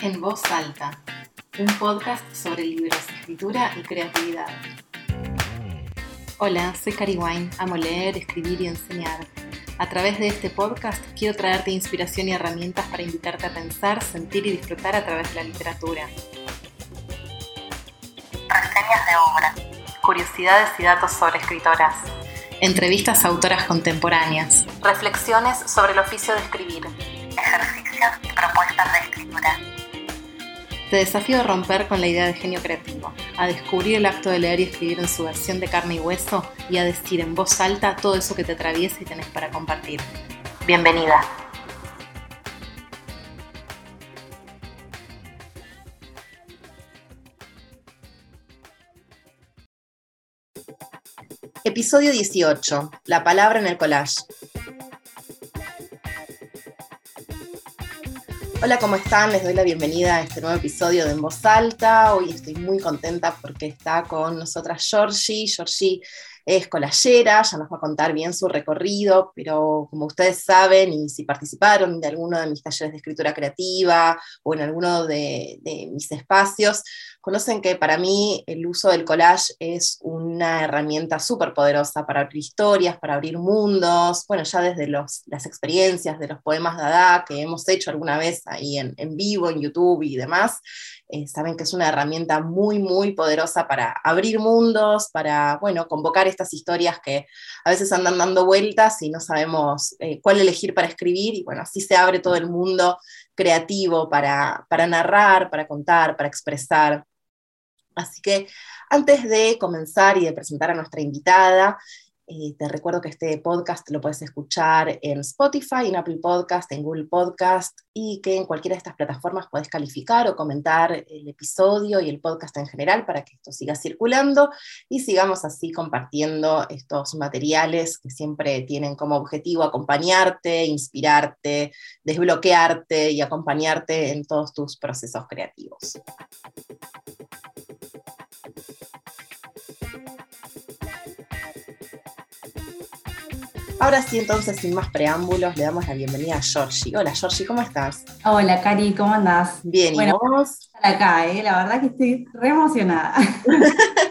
En voz alta, un podcast sobre libros, escritura y creatividad. Hola, soy Cari Wine, amo leer, escribir y enseñar. A través de este podcast quiero traerte inspiración y herramientas para invitarte a pensar, sentir y disfrutar a través de la literatura. Reseñas de obra, curiosidades y datos sobre escritoras, entrevistas a autoras contemporáneas, reflexiones sobre el oficio de escribir, Te desafío a romper con la idea de genio creativo, a descubrir el acto de leer y escribir en su versión de carne y hueso y a decir en voz alta todo eso que te atraviesa y tenés para compartir. Bienvenida. Episodio 18. La palabra en el collage. Hola, ¿cómo están? Les doy la bienvenida a este nuevo episodio de En Voz Alta. Hoy estoy muy contenta porque está con nosotras Georgie. Georgie es colayera, ya nos va a contar bien su recorrido, pero como ustedes saben, y si participaron de alguno de mis talleres de escritura creativa o en alguno de, de mis espacios, conocen que para mí el uso del collage es una herramienta súper poderosa para abrir historias, para abrir mundos, bueno, ya desde los, las experiencias de los poemas de Dada que hemos hecho alguna vez ahí en, en vivo, en YouTube y demás, eh, saben que es una herramienta muy, muy poderosa para abrir mundos, para, bueno, convocar estas historias que a veces andan dando vueltas y no sabemos eh, cuál elegir para escribir, y bueno, así se abre todo el mundo creativo para, para narrar, para contar, para expresar. Así que antes de comenzar y de presentar a nuestra invitada, eh, te recuerdo que este podcast lo puedes escuchar en Spotify, en Apple Podcast, en Google Podcast y que en cualquiera de estas plataformas puedes calificar o comentar el episodio y el podcast en general para que esto siga circulando y sigamos así compartiendo estos materiales que siempre tienen como objetivo acompañarte, inspirarte, desbloquearte y acompañarte en todos tus procesos creativos. Ahora sí, entonces, sin más preámbulos, le damos la bienvenida a Georgie. Hola, Georgie, ¿cómo estás? Hola, Cari, ¿cómo andás? Bien, ¿y vos? Acá, ¿eh? La verdad que estoy re emocionada.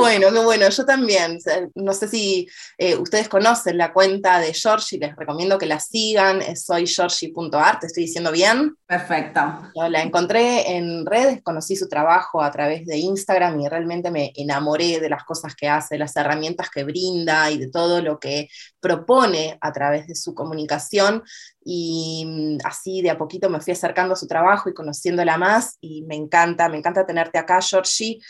Bueno, qué bueno. Yo también. No sé si eh, ustedes conocen la cuenta de Georgie, les recomiendo que la sigan. Es soygeorgie.art, ¿te estoy diciendo bien? Perfecto. la encontré en redes, conocí su trabajo a través de Instagram y realmente me enamoré de las cosas que hace, las herramientas que brinda y de todo lo que propone a través de su comunicación y mm, así de a poquito me fui acercando a su trabajo y conociéndola más y me encanta, me encanta tenerte acá, Georgie.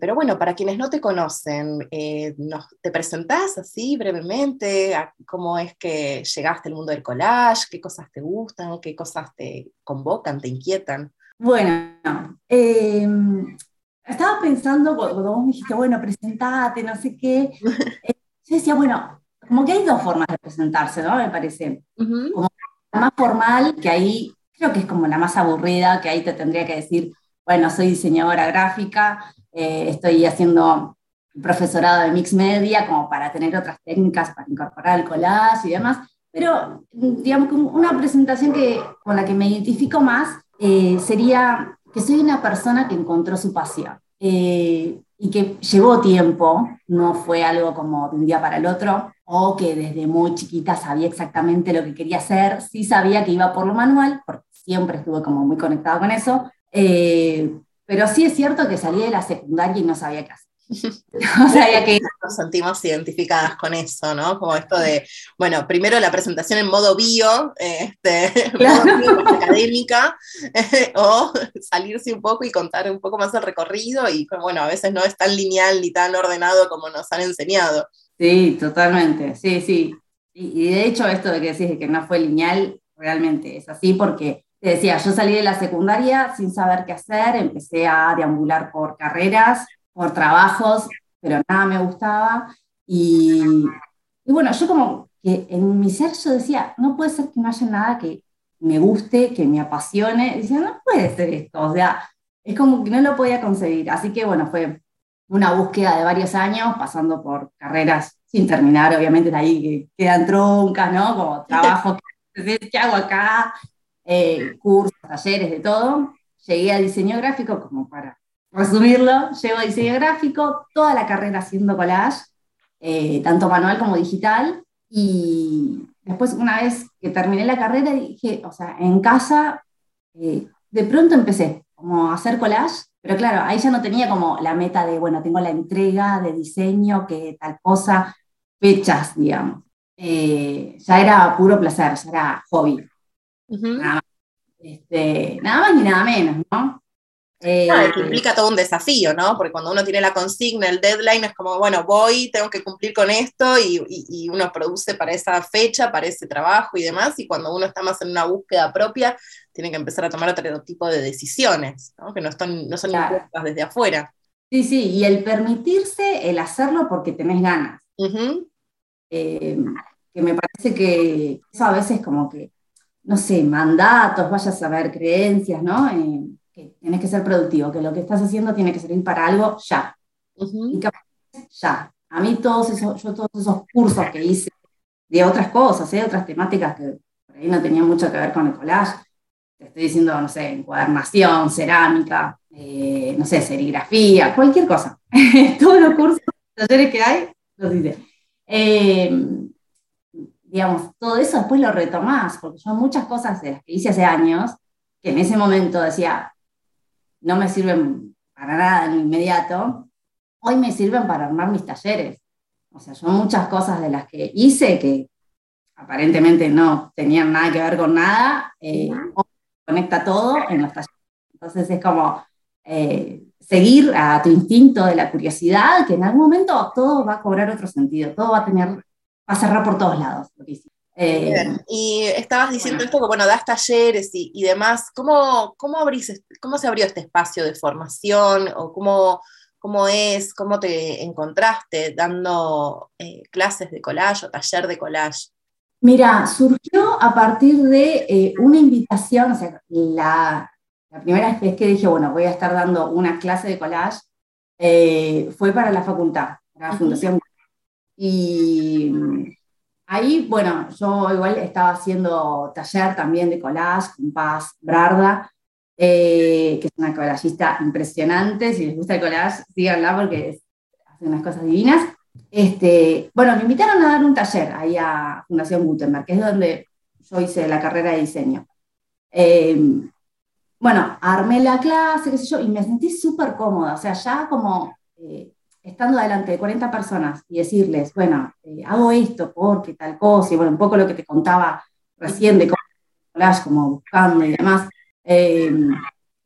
pero bueno, para quienes no te conocen, eh, ¿te presentás así brevemente? ¿Cómo es que llegaste al mundo del collage? ¿Qué cosas te gustan? ¿Qué cosas te convocan, te inquietan? Bueno, em, estaba pensando, cuando vos me dijiste, bueno, presentate, no sé qué, eh, yo decía, bueno, como que hay dos formas de presentarse, ¿no? Me parece. Como la más formal, que ahí creo que es como la más aburrida, que ahí te tendría que decir, bueno, soy diseñadora gráfica, eh, estoy haciendo profesorado de mix media, como para tener otras técnicas para incorporar el collage y demás, pero digamos una presentación que, con la que me identifico más eh, sería que soy una persona que encontró su pasión. Eh, y que llevó tiempo, no fue algo como de un día para el otro, o que desde muy chiquita sabía exactamente lo que quería hacer, sí sabía que iba por lo manual, porque siempre estuve como muy conectado con eso, eh, pero sí es cierto que salí de la secundaria y no sabía qué hacer. o sea, que nos sentimos identificadas con eso, ¿no? Como esto de, bueno, primero la presentación en modo bio, este, académica, o salirse un poco y contar un poco más el recorrido y, bueno, a veces no es tan lineal ni tan ordenado como nos han enseñado. Sí, totalmente, sí, sí. Y, de hecho esto de que decís que no fue lineal, realmente es así porque te decía, yo salí de la secundaria sin saber qué hacer, empecé a deambular por carreras, por trabajos, pero nada me gustaba. Y, bueno, yo como que en mi ser yo decía, no puede ser que no haya nada que me guste, que me apasione. decía, no puede ser esto, o sea, es como que no lo podía concebir. Así que bueno, fue una búsqueda de varios años, pasando por carreras sin terminar, obviamente de ahí que quedan troncas, ¿no? Como trabajo, ¿qué hago acá? eh, cursos, talleres, de todo. Llegué a diseño gráfico, como para resumirlo, llego a diseño gráfico, toda la carrera haciendo collage, eh, tanto manual como digital, y después una vez que terminé la carrera dije, o sea, en casa, eh, de pronto empecé como a hacer collage, pero claro, ahí ya no tenía como la meta de, bueno, tengo la entrega de diseño, que tal cosa, fechas, digamos. Eh, ya era puro placer, ya era hobby. nada, más, este, nada más ni nada menos, ¿no? Eh, implica todo un desafío, ¿no? Porque cuando uno tiene la consigna, el deadline, es como, bueno, voy, tengo que cumplir con esto y, uno produce para esa fecha, para ese trabajo y demás, y cuando uno está más en una búsqueda propia, tiene que empezar a tomar otro tipo de decisiones, ¿no? Que no, están, no son impuestas desde afuera. Sí, sí, y el permitirse el hacerlo porque tenés ganas. Eh, que me parece que eso a veces como que, no sé, mandatos, vayas a ver creencias, ¿no? Eh, que tienes que ser productivo, que lo que estás haciendo tiene que servir para algo ya. Y ya. A mí todos esos, yo todos esos cursos que hice de otras cosas, ¿eh? otras temáticas que por ahí no tenían mucho que ver con el collage, te estoy diciendo, no sé, encuadernación, cerámica, eh, no sé, serigrafía, cualquier cosa. todos los cursos, talleres que hay, los hice. Eh, digamos, todo eso después lo retomás, porque son muchas cosas de las que hice hace años, que en ese momento decía, no me sirven para nada en inmediato, hoy me sirven para armar mis talleres. O sea, son muchas cosas de las que hice que aparentemente no tenían nada que ver con nada, eh, conecta todo en los talleres. Entonces es como eh, seguir a tu instinto de la curiosidad, que en algún momento todo va a cobrar otro sentido, todo va a tener, va a cerrar por todos lados. Lo que eh, y estabas diciendo esto que, bueno, das talleres y, demás. ¿Cómo, cómo, abrís, ¿Cómo se abrió este espacio de formación? ¿O cómo, cómo es? ¿Cómo te encontraste dando eh, clases de collage o taller de collage? Mira, surgió a partir de eh, una invitación, o sea, la, la, primera vez que dije, bueno, voy a estar dando una clase de collage, fue para la facultad, para la Fundación. Y Ahí, bueno, yo igual estaba haciendo taller también de collage con Paz Brarda, eh, que es una collagista impresionante. Si les gusta el collage, síganla porque hace unas cosas divinas. Este, bueno, me invitaron a dar un taller ahí a Fundación Gutenberg, que es donde yo hice la carrera de diseño. Eh, bueno, armé la clase, qué sé yo, y me sentí súper cómoda, o sea, ya como eh, estando delante de 40 personas y decirles, bueno, eh, hago esto porque tal cosa, y bueno, un poco lo que te contaba recién de cómo como buscando y demás, em,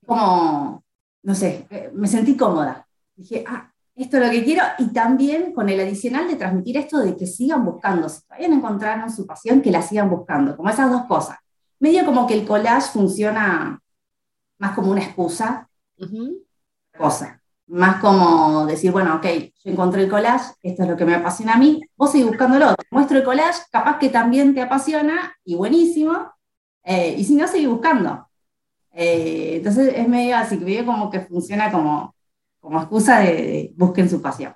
como, no sé, eh, me sentí cómoda. Dije, ah, esto es lo que quiero, y también con el adicional de transmitir esto de que sigan buscando, si todavía no encontraron su pasión, que la sigan buscando, como esas dos cosas. Medio como que el collage funciona más como una excusa, cosa más como decir, bueno, ok, yo encontré el collage, esto es lo que me apasiona a mí, vos seguís buscándolo, te muestro el collage, capaz que también te apasiona y buenísimo, eh, y si no, seguís buscando. Eh, entonces es medio así, medio como que funciona como, como excusa de busquen su pasión.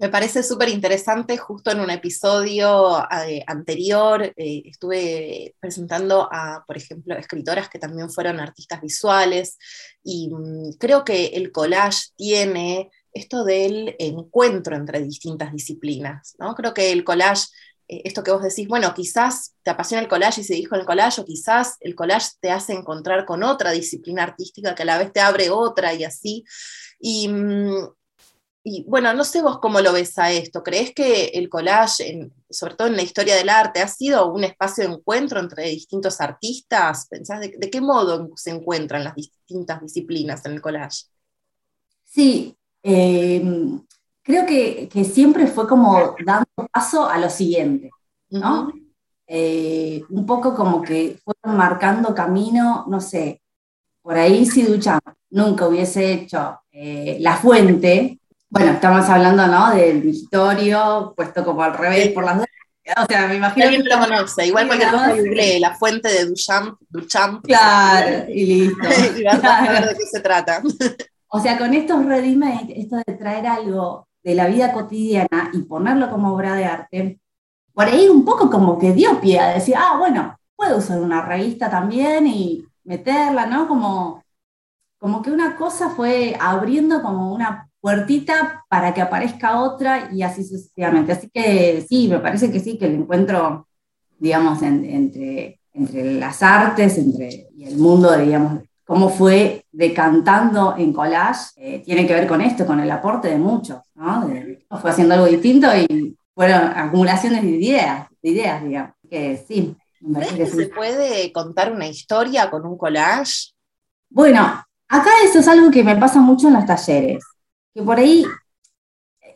Me parece súper interesante, justo en un episodio eh, anterior eh, estuve presentando a, por ejemplo, escritoras que también fueron artistas visuales y mm, creo que el collage tiene esto del encuentro entre distintas disciplinas, ¿no? Creo que el collage, eh, esto que vos decís, bueno, quizás te apasiona el collage y se dijo el collage, o quizás el collage te hace encontrar con otra disciplina artística que a la vez te abre otra y así. Y, mm, y bueno, no sé vos cómo lo ves a esto. ¿Crees que el collage, sobre todo en la historia del arte, ha sido un espacio de encuentro entre distintos artistas? ¿Pensás de, qué modo se encuentran las distintas disciplinas en el collage? Sí, eh, creo que, siempre fue como dando paso a lo siguiente, ¿no? Eh, un poco como que fueron marcando camino, no sé, por ahí si Duchamp nunca hubiese hecho eh, La Fuente, bueno, estamos hablando, ¿no? Del Victorio, puesto como al revés por las dos. O sea, me imagino. Alguien lo conoce, igual cualquier cosa google la fuente de Duchamp, Duchamp. Claro, y listo. y vas a ver de qué se trata. o sea, con estos ready esto de traer algo de la vida cotidiana y ponerlo como obra de arte, por ahí un poco como que dio pie a decir, ah, bueno, puedo usar una revista también y meterla, ¿no? Como, como que una cosa fue abriendo como una puertita para que aparezca otra y así sucesivamente. Así que sí, me parece que sí, que el encuentro, digamos, entre, entre las artes entre, y el mundo, digamos, cómo fue decantando en collage, eh, tiene que ver con esto, con el aporte de muchos, ¿no? fue haciendo algo distinto y fueron acumulaciones de ideas, de ideas, digamos. Que sí. que se puede contar una historia con un collage? Bueno, acá eso es algo que me pasa mucho en los talleres que por ahí,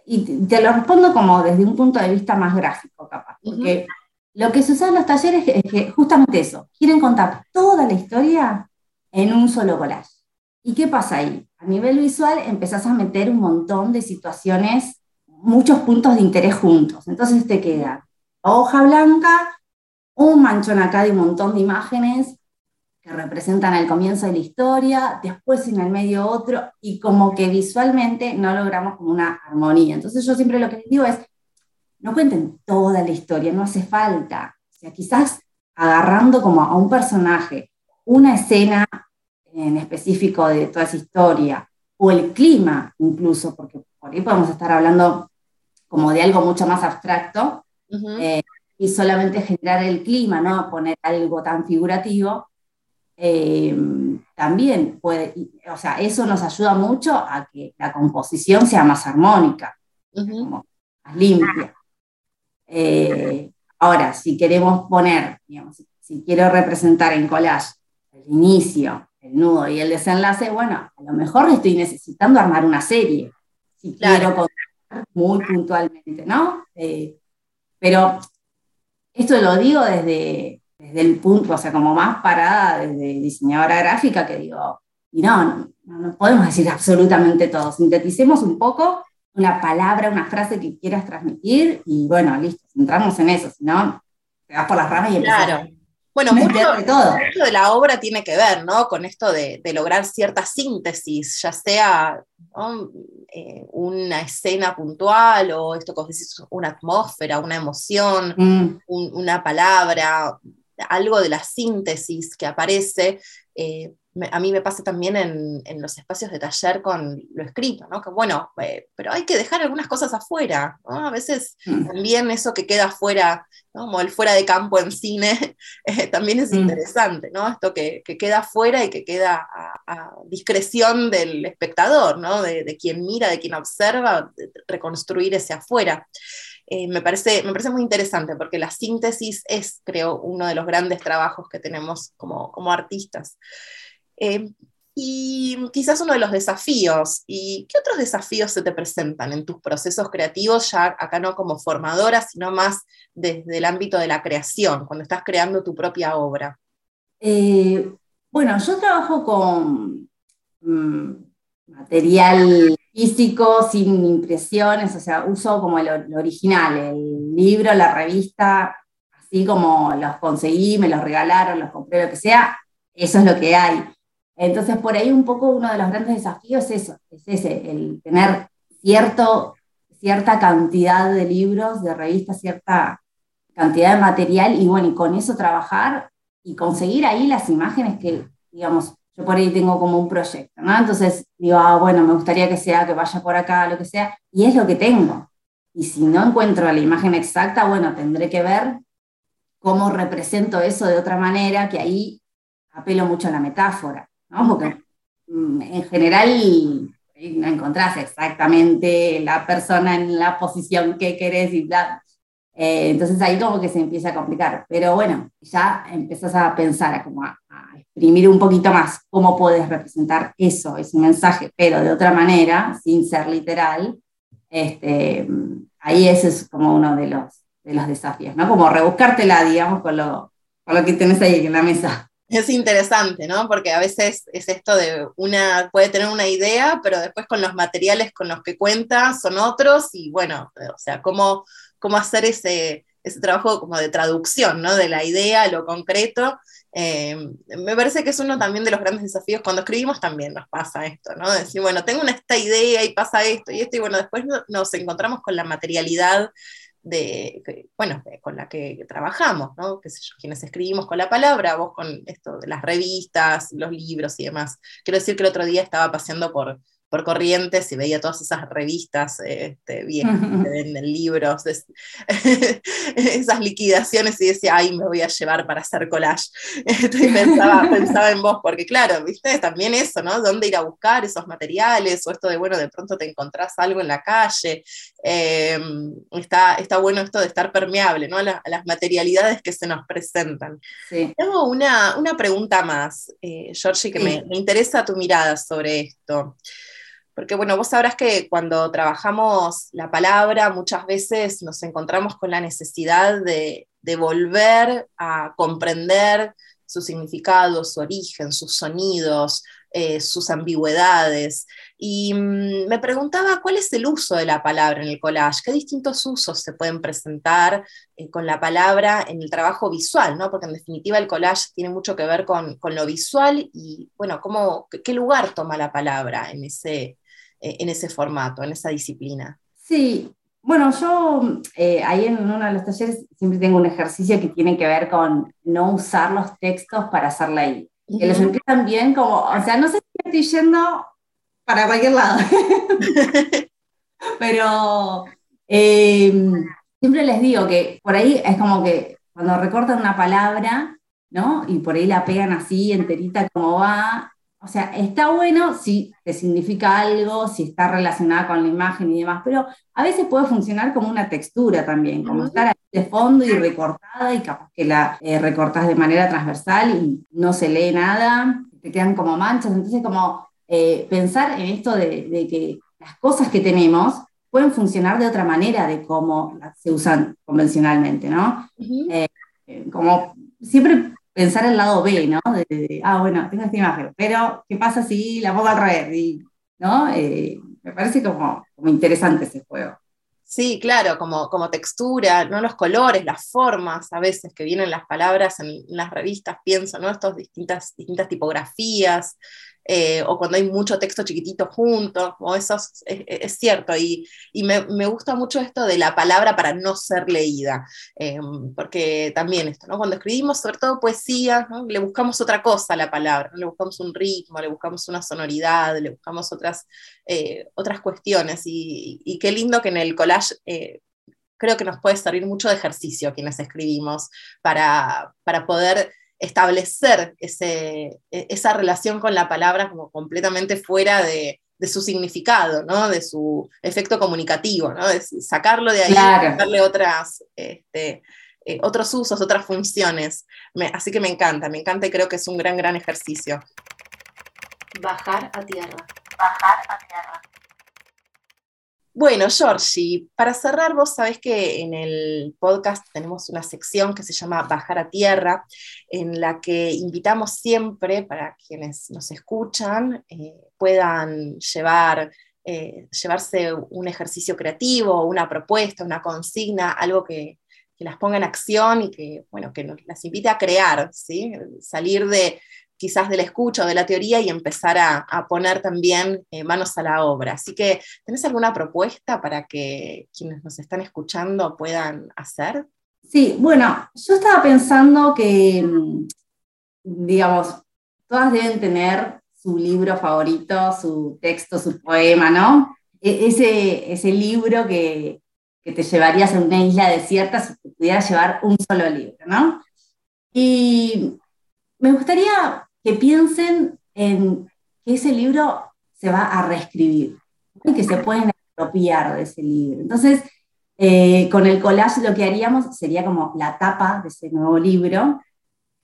y te lo respondo como desde un punto de vista más gráfico, capaz, porque lo que sucede en los talleres es que justamente eso, quieren contar toda la historia en un solo collage. ¿Y qué pasa ahí? A nivel visual empezás a meter un montón de situaciones, muchos puntos de interés juntos. Entonces te queda hoja blanca, un manchón acá de un montón de imágenes, que representan el comienzo de la historia, después en el medio otro, y como que visualmente no logramos como una armonía. Entonces yo siempre lo que les digo es, no cuenten toda la historia, no hace falta. O sea, quizás agarrando como a un personaje, una escena en específico de toda esa historia, o el clima incluso, porque por ahí podemos estar hablando como de algo mucho más abstracto, eh, y solamente generar el clima, no poner algo tan figurativo, eh, también puede, o sea, eso nos ayuda mucho a que la composición sea más armónica, más limpia. Eh, ahora, si queremos poner, digamos, si quiero representar en collage el inicio, el nudo y el desenlace, bueno, a lo mejor estoy necesitando armar una serie, si quiero contar muy puntualmente, ¿no? Eh, pero esto lo digo desde, desde el punto, o sea, como más parada desde diseñadora gráfica, que digo, y no, no, podemos decir absolutamente todo, sinteticemos un poco una palabra, una frase que quieras transmitir y bueno, listo, entramos en eso, si no, te vas por las ramas y empiezas claro. Bueno, mucho, de todo. mucho de la obra tiene que ver, ¿no? Con esto de, lograr cierta síntesis, ya sea eh, una escena puntual o esto que decís, una atmósfera, una emoción, mm. una palabra, algo de la síntesis que aparece, eh, a mí me pasa también en, los espacios de taller con lo escrito, ¿no? Que bueno, eh, pero hay que dejar algunas cosas afuera, ¿no? A veces mm. también eso que queda afuera, como el fuera de campo en cine, eh, también es mm. interesante, ¿no? Esto que, queda afuera y que queda a, discreción del espectador, ¿no? De, de, quien mira, de quien observa, reconstruir ese afuera. Eh, me, parece, me parece muy interesante porque la síntesis es, creo, uno de los grandes trabajos que tenemos como, como artistas. Eh, y quizás uno de los desafíos. ¿Y qué otros desafíos se te presentan en tus procesos creativos, ya acá no como formadora, sino más desde el ámbito de la creación, cuando estás creando tu propia obra? Eh, bueno, yo trabajo con mm, material físico, sin impresiones, o sea, uso como lo, original, el libro, la revista, así como los conseguí, me los regalaron, los compré, lo que sea, eso es lo que hay. Entonces, por ahí un poco uno de los grandes desafíos es eso, es ese, el tener cierto, cierta cantidad de libros, de revistas, cierta cantidad de material, y bueno, y con eso trabajar y conseguir ahí las imágenes que, digamos, yo por ahí tengo como un proyecto, ¿no? Entonces digo, ah, bueno, me gustaría que sea, que vaya por acá, lo que sea, y es lo que tengo. Y si no encuentro la imagen exacta, bueno, tendré que ver cómo represento eso de otra manera, que ahí apelo mucho a la metáfora, ¿no? Porque mm, en general no encontrás exactamente la persona en la posición que querés y bla. Eh, entonces ahí como que se empieza a complicar. Pero bueno, ya empezás a pensar, como a, exprimir un poquito más cómo puedes representar eso, ese mensaje, pero de otra manera, sin ser literal, este, ahí ese es como uno de los, de los desafíos, ¿no? Como rebuscártela, digamos, con lo, con lo que tienes ahí en la mesa. Es interesante, ¿no? Porque a veces es esto de una, puede tener una idea, pero después con los materiales con los que cuenta son otros y bueno, o sea, cómo, cómo hacer ese, ese trabajo como de traducción, ¿no? De la idea a lo concreto eh, me parece que es uno también de los grandes desafíos. Cuando escribimos también nos pasa esto, ¿no? Decir, bueno, tengo esta idea y pasa esto y esto, y bueno, después nos encontramos con la materialidad de, bueno, con la que trabajamos, ¿no? ¿Qué sé yo, quienes escribimos con la palabra, vos con esto de las revistas, los libros y demás. Quiero decir que el otro día estaba paseando por, por Corrientes y veía todas esas revistas este, bien, que venden libros, esas liquidaciones y decía, ay, me voy a llevar para hacer collage. Este, pensaba, pensaba, en vos, porque claro, viste, también eso, ¿no? ¿Dónde ir a buscar esos materiales? O esto de, bueno, de pronto te encontrás algo en la calle. Em, está, está bueno esto de estar permeable, ¿no? A, las materialidades que se nos presentan. Tengo una, una pregunta más, eh, Georgie, que me, me interesa tu mirada sobre esto. Porque bueno, vos sabrás que cuando trabajamos la palabra muchas veces nos encontramos con la necesidad de, volver a comprender su significado, su origen, sus sonidos, eh, sus ambigüedades. Y mm, me preguntaba cuál es el uso de la palabra en el collage, qué distintos usos se pueden presentar eh, con la palabra en el trabajo visual, ¿no? porque en definitiva el collage tiene mucho que ver con, lo visual y, bueno, cómo, qué lugar toma la palabra en ese, en ese formato, en esa disciplina. Sí, bueno, yo eh, ahí en uno de los talleres siempre tengo un ejercicio que tiene que ver con no usar los textos para hacer ley. Que los empiezan bien como, o sea, no sé si estoy yendo para cualquier lado, pero em, siempre les digo que por ahí es como que cuando recortan una palabra, ¿no? Y por ahí la pegan así enterita como va, o sea, está bueno si te significa algo, si está relacionada con la imagen y demás, pero a veces puede funcionar como una textura también, como estar ahí de fondo y recortada y capaz que la eh, recortas de manera transversal y no se lee nada, te quedan como manchas. Entonces, como eh, pensar en esto de, que las cosas que tenemos pueden funcionar de otra manera de cómo se usan convencionalmente, ¿no? Eh, como siempre pensar el lado B, ¿no? De, ah, bueno, tengo esta imagen, pero ¿qué pasa si la pongo al revés? ¿no? Eh, me parece como, interesante ese juego. Sí, claro, como, como textura, ¿no? Los colores, las formas a veces que vienen las palabras en, las revistas, pienso, ¿no? Estas distintas, distintas tipografías, eh, o cuando hay mucho texto chiquitito junto, o eso es, cierto, y, me, gusta mucho esto de la palabra para no ser leída, eh, porque también esto, ¿no? cuando escribimos sobre todo poesía, le buscamos otra cosa a la palabra, le buscamos un ritmo, le buscamos una sonoridad, le buscamos otras, eh, otras cuestiones, y, qué lindo que en el collage creo que nos puede servir mucho de ejercicio quienes escribimos para, para poder establecer ese, e, esa relación con la palabra como completamente fuera de, su significado, ¿no? de su efecto comunicativo, ¿no? sacarlo de ahí y darle otras, este, eh, otros usos, otras funciones. así que me encanta, me encanta y creo que es un gran, gran ejercicio. Bajar a tierra. Bajar a tierra. Bueno, Georgie, para cerrar, vos sabés que en el podcast tenemos una sección que se llama Bajar a Tierra, en la que invitamos siempre para quienes nos escuchan eh, puedan llevar, eh, llevarse un ejercicio creativo, una propuesta, una consigna, algo que, las ponga en acción y que, bueno, que nos, las invite a crear, ¿sí? salir de, quizás de la escucha o de la teoría y empezar a, poner también eh, manos a la obra. Así que, ¿tenés alguna propuesta para que quienes nos están escuchando puedan hacer? Sí, bueno, yo estaba pensando que, mm, digamos, todas deben tener su libro favorito, su texto, su poema, ¿no? E, ese, ese libro que, que te llevarías a una isla desierta si pudieras llevar un solo libro, ¿no? Y me gustaría que piensen en que ese libro se va a reescribir y que se pueden apropiar de ese libro. Entonces, eh, con el collage lo que haríamos sería como la tapa de ese nuevo libro,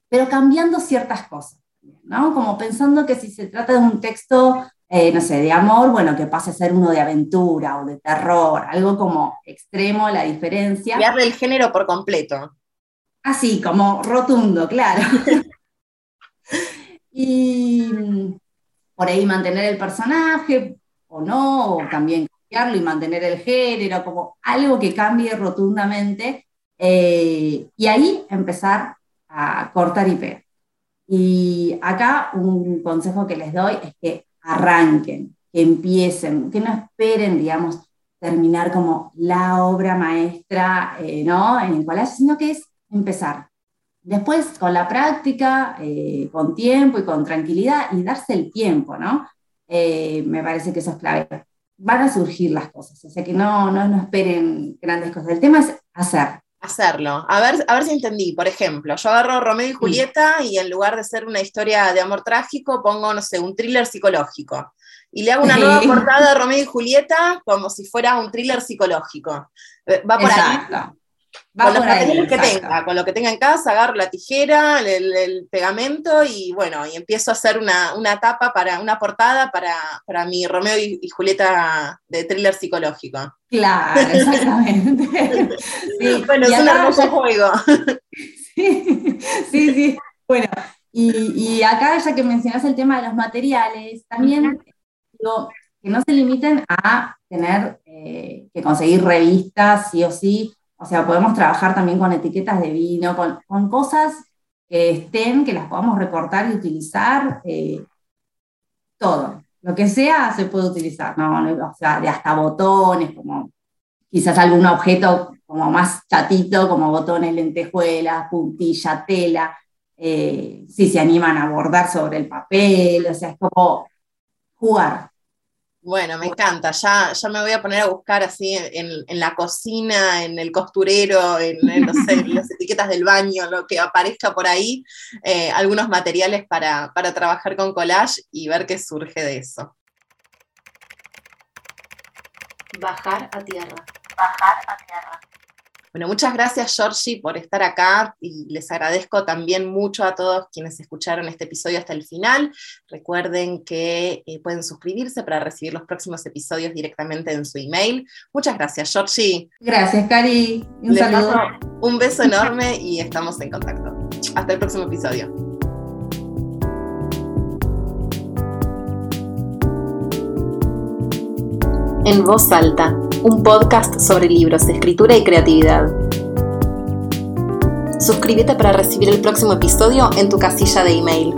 pero cambiando ciertas cosas, ¿no? Como pensando que si se trata de un texto, eh, no sé, de amor, bueno, que pase a ser uno de aventura o de terror, algo como extremo, la diferencia. Cambiarle el género por completo. Así, como rotundo, claro. y por ahí mantener el personaje o no, o también cambiarlo y mantener el género, como algo que cambie rotundamente, eh, y ahí empezar a cortar y pegar. Y acá un consejo que les doy es que arranquen, que empiecen, que no esperen, digamos, terminar como la obra maestra, eh, ¿no? En el collage, sino que es empezar. Después, con la práctica, eh, con tiempo y con tranquilidad, y darse el tiempo, ¿no? Eh, me parece que eso es clave. Van a surgir las cosas, o sea que no, no, no esperen grandes cosas. El tema es hacer, hacerlo. A ver, a ver si entendí. Por ejemplo, yo agarro Romeo y Julieta y en lugar de ser una historia de amor trágico, pongo, no sé, un thriller psicológico. Y le hago una nueva portada de Romeo y Julieta como si fuera un thriller psicológico. Eh, va por ahí con los materiales que tenga, con lo que tenga en casa, agarro la tijera, el, pegamento y bueno, y empiezo a hacer una, una tapa para, una portada para, para mi Romeo y, Julieta de thriller psicológico. Claro, exactamente. bueno, es un hermoso juego. Sí, sí, sí. Bueno, y, acá ya que mencionas el tema de los materiales, también digo, que no se limiten a tener eh, que conseguir revistas sí o sí, o sea, podemos trabajar también con etiquetas de vino, con, cosas que estén, que las podamos recortar y utilizar. Eh, todo. Lo que sea se puede utilizar, ¿no? O sea, de hasta botones, como quizás algún objeto como más chatito, como botones, lentejuelas, puntilla, tela. Eh, si se animan a bordar sobre el papel, o sea, es como jugar. Bueno, me encanta. Ya, ya me voy a poner a buscar así en, la cocina, en el costurero, en, las etiquetas del baño, lo que aparezca por ahí, eh, algunos materiales para, para trabajar con collage y ver qué surge de eso. Bajar a tierra. Bajar a tierra. Bueno, muchas gracias Georgie por estar acá y les agradezco también mucho a todos quienes escucharon este episodio hasta el final. Recuerden que eh, pueden suscribirse para recibir los próximos episodios directamente en su email. Muchas gracias Georgie. Gracias Cari. Un saludo. Un beso enorme y estamos en contacto. Hasta el próximo episodio. En voz alta un podcast sobre libros, escritura y creatividad. Suscríbete para recibir el próximo episodio en tu casilla de email.